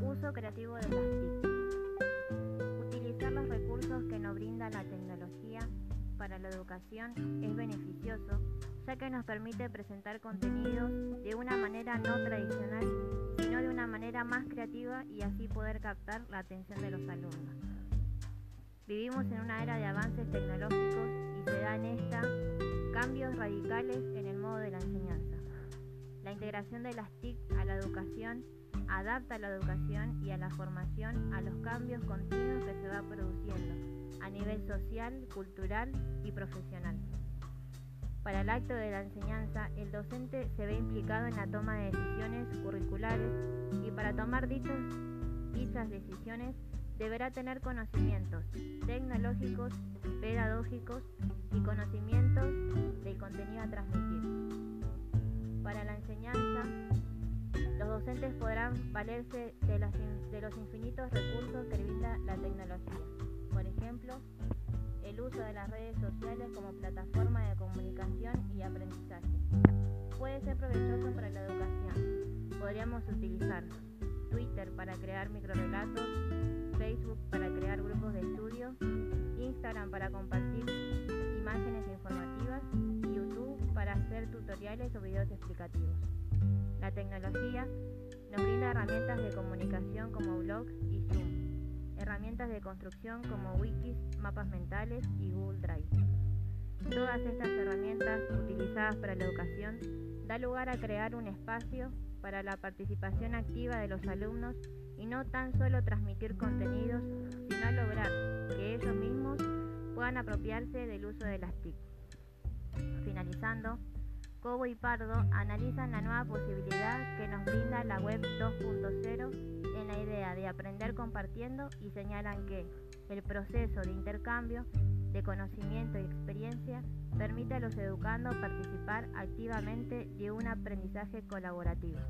Uso creativo de las TIC. Utilizar los recursos que nos brinda la tecnología para la educación es beneficioso, ya que nos permite presentar contenidos de una manera no tradicional, sino de una manera más creativa y así poder captar la atención de los alumnos. Vivimos en una era de avances tecnológicos y se dan esta cambios radicales en el modo de la enseñanza. La integración de las TIC a la educación adapta la educación y a la formación a los cambios continuos que se va produciendo a nivel social, cultural y profesional. Para el acto de la enseñanza, el docente se ve implicado en la toma de decisiones curriculares y para tomar dichas, dichas decisiones deberá tener conocimientos tecnológicos, pedagógicos y conocimientos del contenido a transmitir. Docentes podrán valerse de, los infinitos recursos que brinda la tecnología. Por ejemplo, el uso de las redes sociales como plataforma de comunicación y aprendizaje. Puede ser provechoso para la educación. Podríamos utilizar Twitter para crear microrelatos, Facebook para crear grupos de estudio, Instagram para compartir imágenes informativas y YouTube para hacer tutoriales o videos explicativos. La tecnología nos brinda herramientas de comunicación como blogs y Zoom, herramientas de construcción como wikis, mapas mentales y Google Drive. Todas estas herramientas utilizadas para la educación da lugar a crear un espacio para la participación activa de los alumnos y no tan solo transmitir contenidos, sino lograr que ellos mismos puedan apropiarse del uso de las TIC. Finalizando, Cobo y Pardo analizan la nueva posibilidad que nos brinda la web 2.0 en la idea de aprender compartiendo y señalan que el proceso de intercambio de conocimiento y experiencia permite a los educandos participar activamente de un aprendizaje colaborativo.